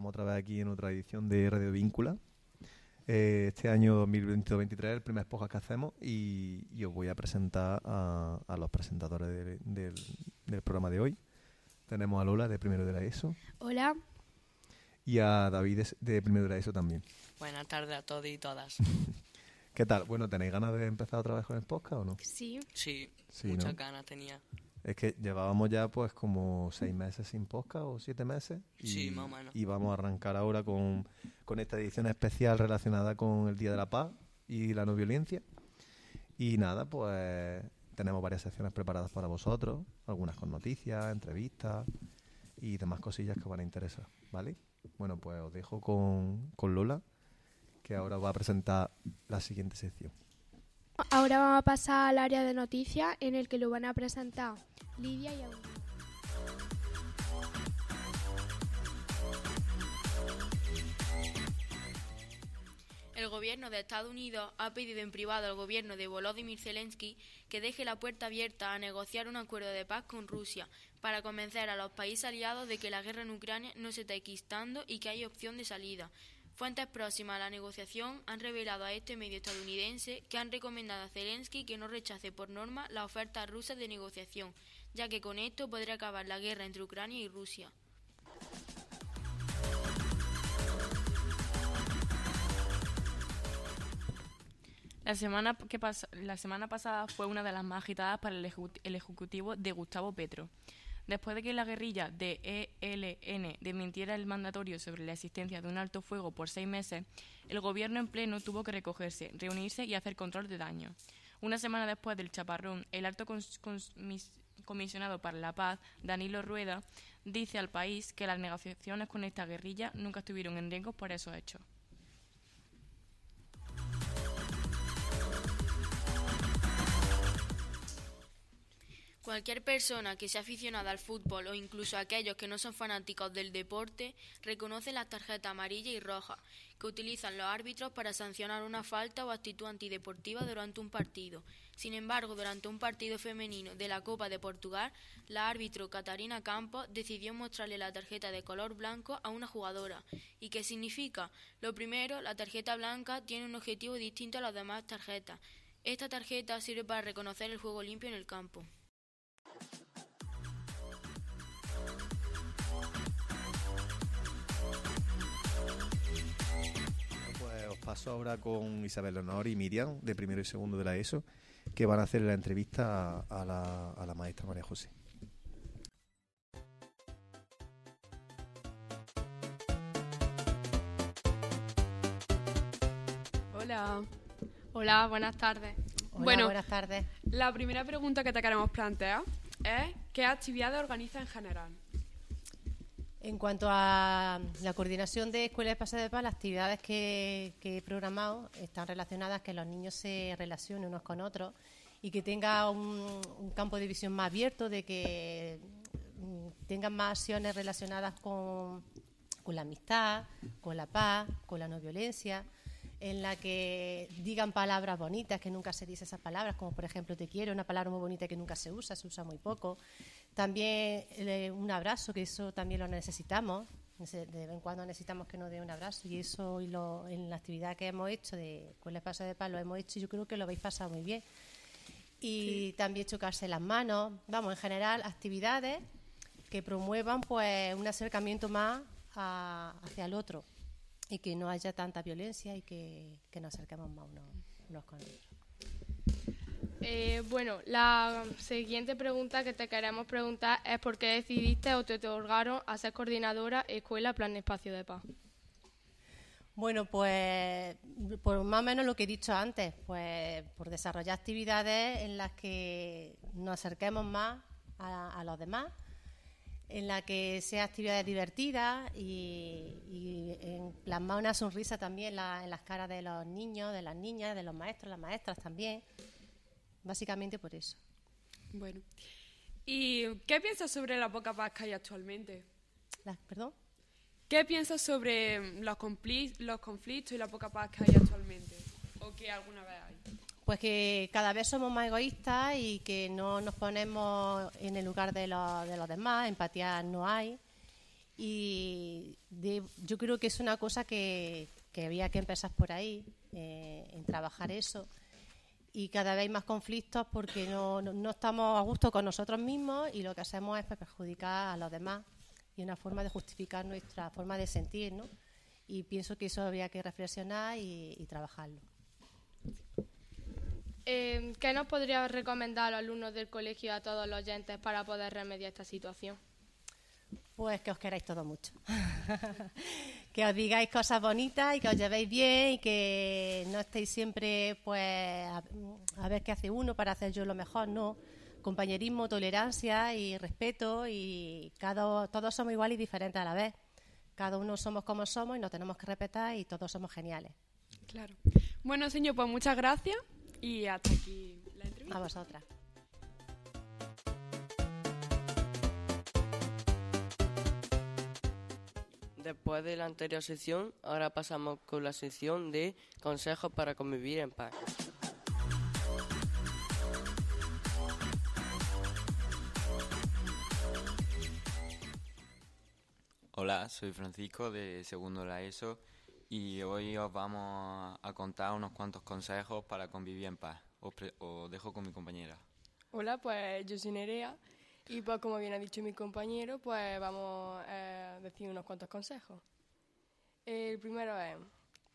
Estamos otra vez aquí en otra edición de Radio Víncula. Eh, este año 2022-2023 el primer podcast que hacemos y, y os voy a presentar a, a los presentadores de- del, del programa de hoy. Tenemos a Lola de Primero de la ESO Hola. y a David de, de Primero de la ESO también. Buenas tardes a todos y todas. ¿Qué tal? Bueno, ¿tenéis ganas de empezar otra vez con el podcast o no? Sí. Sí, Sí, muchas ¿no? ganas tenía. Es que llevábamos ya pues como seis meses sin podcast o siete meses. Y, Sí, más o menos. Y vamos a arrancar ahora con, con esta edición especial relacionada con el Día de la Paz y la no violencia. Y nada, pues tenemos varias secciones preparadas para vosotros, algunas con noticias, entrevistas y demás cosillas que os van a interesar, ¿vale? Bueno, pues os dejo con, con Lola, que ahora va a presentar la siguiente sección. Ahora vamos a pasar al área de noticias en el que lo van a presentar Lidia y Aurora. El gobierno de Estados Unidos ha pedido en privado al gobierno de Volodymyr Zelensky que deje la puerta abierta a negociar un acuerdo de paz con Rusia para convencer a los países aliados de que la guerra en Ucrania no se está enquistando y que hay opción de salida. Fuentes próximas a la negociación han revelado a este medio estadounidense que han recomendado a Zelensky que no rechace por norma las ofertas rusas de negociación, ya que con esto podría acabar la guerra entre Ucrania y Rusia. La semana, que la semana pasada fue una de las más agitadas para el ejecutivo de Gustavo Petro. Después de que la guerrilla de ELN desmintiera el mandatorio sobre la existencia de un alto fuego por seis meses, el gobierno en pleno tuvo que recogerse, reunirse y hacer control de daños. Una semana después del chaparrón, el alto comisionado para la paz, Danilo Rueda, dice al país que las negociaciones con esta guerrilla nunca estuvieron en riesgo por esos hechos. Cualquier persona que sea aficionada al fútbol o incluso aquellos que no son fanáticos del deporte reconoce las tarjetas amarilla y roja que utilizan los árbitros para sancionar una falta o actitud antideportiva durante un partido. Sin embargo, durante un partido femenino de la Copa de Portugal, la árbitro Catarina Campos decidió mostrarle la tarjeta de color blanco a una jugadora. ¿Y qué significa? Lo primero, la tarjeta blanca tiene un objetivo distinto a las demás tarjetas. Esta tarjeta sirve para reconocer el juego limpio en el campo. Paso ahora con Isabel Leonor y Miriam, de primero y segundo de la ESO, que van a hacer la entrevista a, a la, a la maestra María José. Hola. Hola, buenas tardes. Hola, bueno, buenas tardes. la primera pregunta que te queremos plantear es ¿qué actividades organiza en general? En cuanto a la coordinación de escuelas de paseo de paz, las actividades que, que he programado están relacionadas que los niños se relacionen unos con otros y que tenga un, un campo de visión más abierto, de que mm, tengan más acciones relacionadas con, con la amistad, con la paz, con la no violencia, en la que digan palabras bonitas, que nunca se dice esas palabras, como por ejemplo te quiero, una palabra muy bonita que nunca se usa, se usa muy poco. También eh, un abrazo, que eso también lo necesitamos. Nece- De vez en cuando necesitamos que nos dé un abrazo y eso y lo- en la actividad que hemos hecho de con el paso de paz lo hemos hecho y yo creo que lo habéis pasado muy bien. Y también chocarse las manos. Vamos, en general, actividades que promuevan pues un acercamiento más a- hacia el otro y que no haya tanta violencia y que, que nos acerquemos más unos, unos con otros. Eh, bueno, la siguiente pregunta que te queremos preguntar es por qué decidiste o te otorgaron a ser coordinadora Escuela Plan Espacio de Paz. Bueno, pues por más o menos lo que he dicho antes, pues por desarrollar actividades en las que nos acerquemos más a, los demás, en la que sea actividades divertidas y, y plasmar una sonrisa también en las caras de los niños, de las niñas, de los maestros, las maestras también. Básicamente por eso. Bueno. ¿Y qué piensas sobre la poca paz que hay actualmente? Las- ¿Perdón? ¿Qué piensas sobre los, conflictos y la poca paz que hay actualmente? ¿O que alguna vez hay? Pues que cada vez somos más egoístas y que no nos ponemos en el lugar de los, de los demás, empatía no hay. Y de- yo creo que es una cosa que, que había que empezar por ahí, eh, en trabajar eso. Y cada vez hay más conflictos porque no, no- estamos a gusto con nosotros mismos y lo que hacemos es perjudicar a los demás. Y una forma de justificar nuestra forma de sentir, ¿no? Y pienso que eso había que reflexionar y, y trabajarlo. Eh, ¿Qué nos podría recomendar a los alumnos del colegio a todos los oyentes para poder remediar esta situación? Pues que os queráis todo mucho. que os digáis cosas bonitas y que os llevéis bien y que no estéis siempre, pues, a, a ver qué hace uno para hacer yo lo mejor, no. Compañerismo, tolerancia y respeto y cada, todos somos iguales y diferentes a la vez. Cada uno somos como somos y nos tenemos que respetar y todos somos geniales. Claro. Bueno, señor, pues muchas gracias y hasta aquí la entrevista. A vosotras. Después de la anterior sección, ahora pasamos con la sección de consejos para convivir en paz. Hola, soy Francisco de segundo la ESO y hoy os vamos a contar unos cuantos consejos para convivir en paz. Os dejo con mi compañera. Hola, pues yo soy Nerea y pues como bien ha dicho mi compañero, pues vamos eh, a decir unos cuantos consejos. El primero es,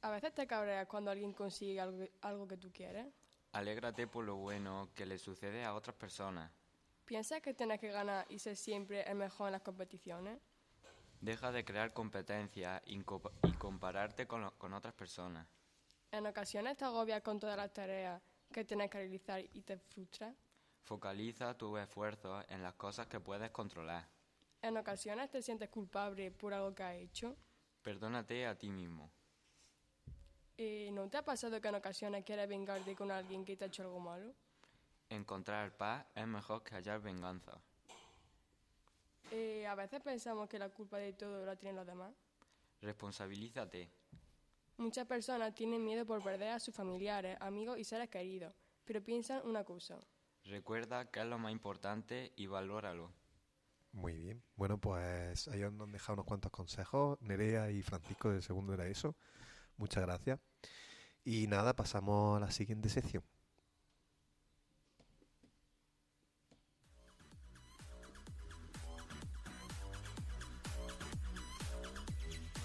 a veces te cabreas cuando alguien consigue algo, que- algo que tú quieres. Alégrate por lo bueno que le sucede a otras personas. ¿Piensas que tienes que ganar y ser siempre el mejor en las competiciones? Deja de crear competencia y, co- y compararte con, lo- con otras personas. En ocasiones te agobias con todas las tareas que tienes que realizar y te frustras. Focaliza tus esfuerzos en las cosas que puedes controlar. En ocasiones te sientes culpable por algo que has hecho. Perdónate a ti mismo. Eh, ¿No te ha pasado que en ocasiones quieres vengarte con alguien que te ha hecho algo malo? Encontrar paz es mejor que hallar venganza. Eh, a veces pensamos que la culpa de todo la tienen los demás. Responsabilízate. Muchas personas tienen miedo por perder a sus familiares, amigos y seres queridos, pero piensan una cosa. Recuerda que es lo más importante y valóralo. Muy bien. Bueno, pues ahí nos han dejado unos cuantos consejos, Nerea y Francisco del segundo de la ESO. Muchas gracias. Y nada, pasamos a la siguiente sección.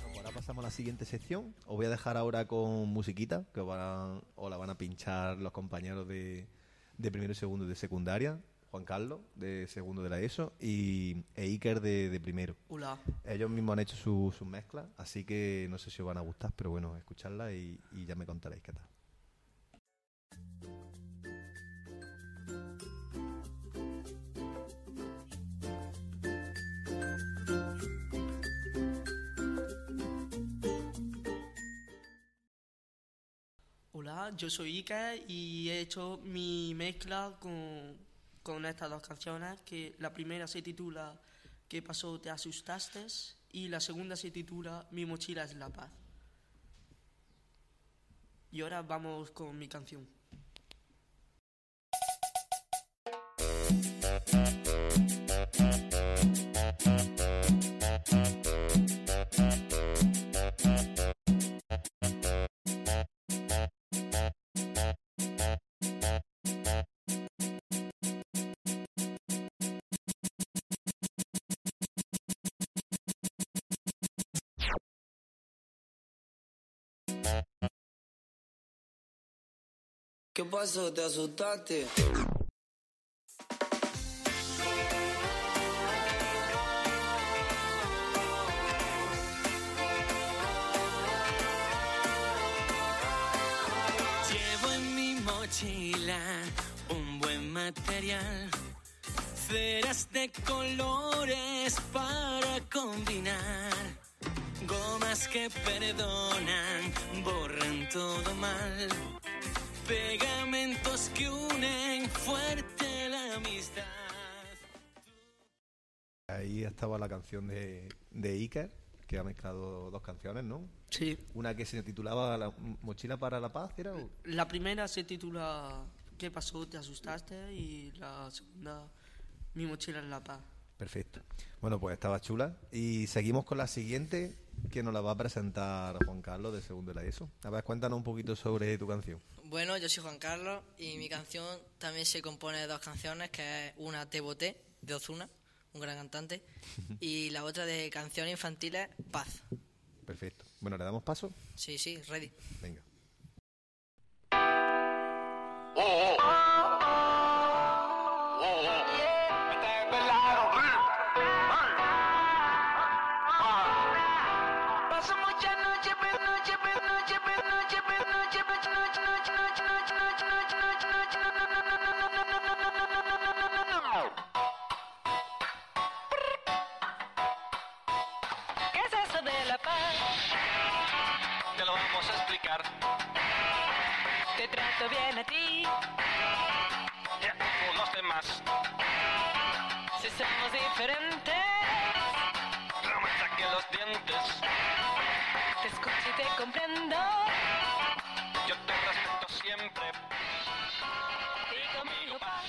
Pues ahora pasamos a la siguiente sección. Os voy a dejar ahora con musiquita, que os, van a- os la van a pinchar los compañeros de, de primero y segundo de secundaria. Juan Carlos, de segundo de la ESO, y e Iker de, de primero. Hola. Ellos mismos han hecho sus su mezclas, así que no sé si os van a gustar, pero bueno, escucharla y, y ya me contaréis qué tal. Yo soy Iker y he hecho mi mezcla con, con estas dos canciones, que la primera se titula ¿Qué pasó? ¿Te asustaste? Y la segunda se titula Mi mochila es la paz. Y ahora vamos con mi canción. ¿Qué pasó? ¿Te asustaste? Llevo en mi mochila un buen material, ceras de colores para combinar, gomas que perdonan, borran todo mal, pegamentos que unen fuerte la amistad. Ahí estaba la canción de, de Iker, que ha mezclado dos canciones, ¿no? Sí. Una que se titulaba La mochila para la paz, ¿era? La primera se titula ¿Qué pasó? ¿Te asustaste? Y la segunda Mi mochila es la paz. Perfecto. Bueno, pues estaba chula. Y seguimos con la siguiente, que nos la va a presentar Juan Carlos de Segundo de la ESO. A ver, cuéntanos un poquito sobre tu canción. Bueno, yo soy Juan Carlos y mi canción también se compone de dos canciones, que es una Te Boté, de Ozuna, un gran cantante, y la otra de canciones infantiles, Paz. Perfecto. Bueno, ¿le damos paso? Sí, sí, ready. Venga. Paso vamos a explicar. Te trato bien a ti, Ya como los demás. si somos diferentes. No me saque los dientes. Te escucho y te comprendo. Yo te respeto siempre. Y conmigo paz.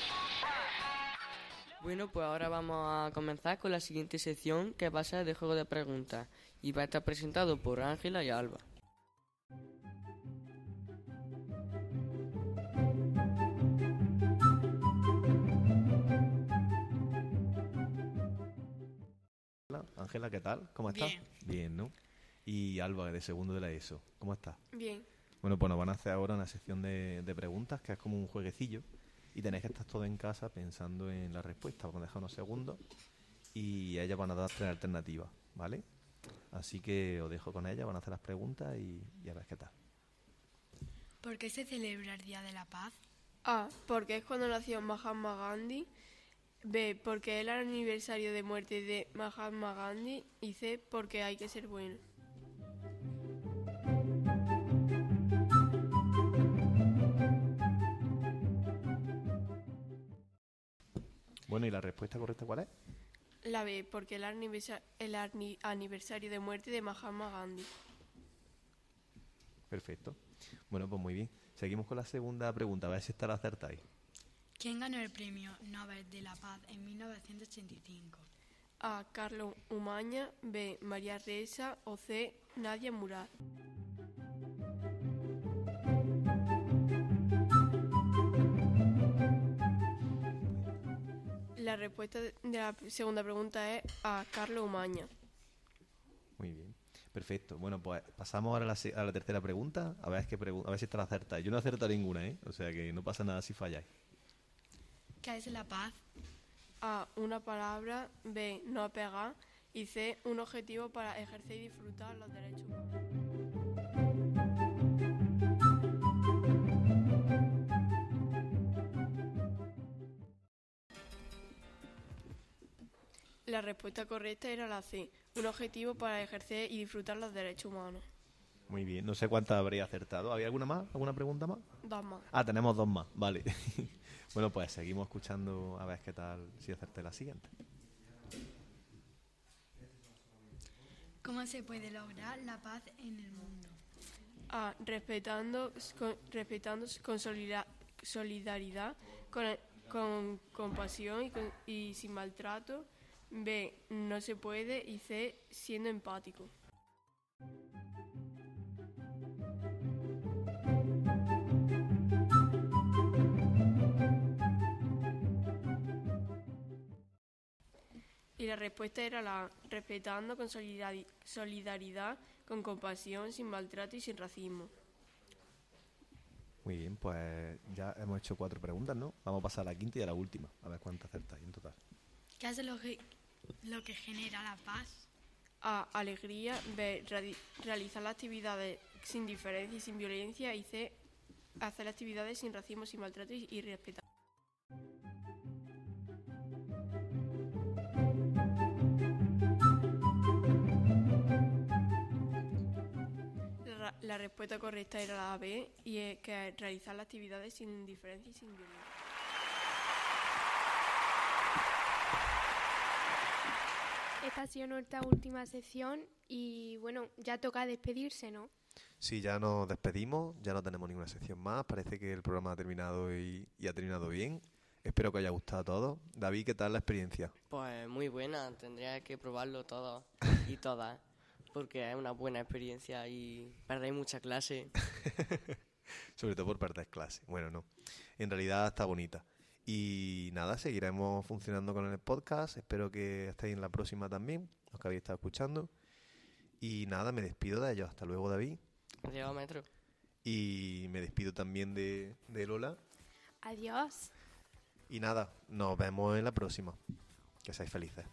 Bueno, pues ahora vamos a comenzar con la siguiente sección que va a ser de juego de preguntas y va a estar presentado por Ángela y Alba. Ángela, ¿qué tal? ¿Cómo estás? Bien. Bien, ¿no? Y Alba, de Segundo de la ESO. ¿Cómo estás? Bien. Bueno, pues nos van a hacer ahora una sección de, de preguntas, que es como un jueguecillo. Y tenéis que estar todo en casa pensando en la respuesta. Vamos a dejar unos segundos y ellas van a dar tres alternativas, ¿vale? Así que os dejo con ellas, van a hacer las preguntas y, y a ver qué tal. ¿Por qué se celebra el Día de la Paz? A. Porque es cuando nació Mahatma Gandhi. B. Porque es el aniversario de muerte de Mahatma Gandhi. Y C. Porque hay que ser bueno. Bueno, ¿y la respuesta correcta cuál es? La B. Porque es el, aniversa- el aniversario de muerte de Mahatma Gandhi. Perfecto. Bueno, pues muy bien. Seguimos con la segunda pregunta, a ver si esta la acertáis. ¿Quién ganó el premio Nobel de la Paz en 1985? A. Carlos Umaña. B. María Reza. O C. Nadia Murad. La respuesta de la segunda pregunta es a Carlos Umaña. Muy bien. Perfecto. Bueno, pues pasamos ahora a la, se- a la tercera pregunta, a ver, qué pregu- a ver si esta la acertáis. Yo no he acertado ninguna, ¿eh? O sea que no pasa nada si falláis. ¿Qué es la paz? A. Una palabra. B. No pegar. Y C. Un objetivo para ejercer y disfrutar los derechos humanos. La respuesta correcta era la C. Un objetivo para ejercer y disfrutar los derechos humanos. Muy bien. No sé cuántas habréis acertado. ¿Había alguna más? ¿Alguna pregunta más? Dos más. Ah, tenemos dos más. Vale. bueno, pues seguimos escuchando a ver qué tal si acerté la siguiente. ¿Cómo se puede lograr la paz en el mundo? A. Respetando, con, respetando con solida- solidaridad, con, con compasión y, con- y sin maltrato. B. No se puede. Y C. Siendo empático. Y la respuesta era la A, respetando con solidari- solidaridad, con compasión, sin maltrato y sin racismo. Muy bien, pues ya hemos hecho cuatro preguntas, ¿no? Vamos a pasar a la quinta y a la última. A ver cuántas acertáis en total. ¿Qué es lo que, lo que genera la paz? A. Alegría. B. Realizar las actividades sin diferencia y sin violencia. Y C. Hacer actividades sin racismo, sin maltrato y, y respetar. Respuesta correcta era la B y es que realizar las actividades sin diferencia y sin violencia. Esta ha sido nuestra última sección y bueno, ya toca despedirse, ¿no? Sí, ya nos despedimos, ya no tenemos ninguna sección más. Parece que el programa ha terminado y, y ha terminado bien. Espero que haya gustado a todos. David, ¿qué tal la experiencia? Pues muy buena, tendría que probarlo todo y todas, porque es una buena experiencia y perdéis mucha clase. Sobre todo por perder clase. Bueno, no. En realidad está bonita. Y nada, seguiremos funcionando con el podcast. Espero que estéis en la próxima también, los que habéis estado escuchando. Y nada, me despido de ellos. Hasta luego, David. Adiós, metro. Y me despido también de, de Lola. Adiós. Y nada, nos vemos en la próxima. Que seáis felices.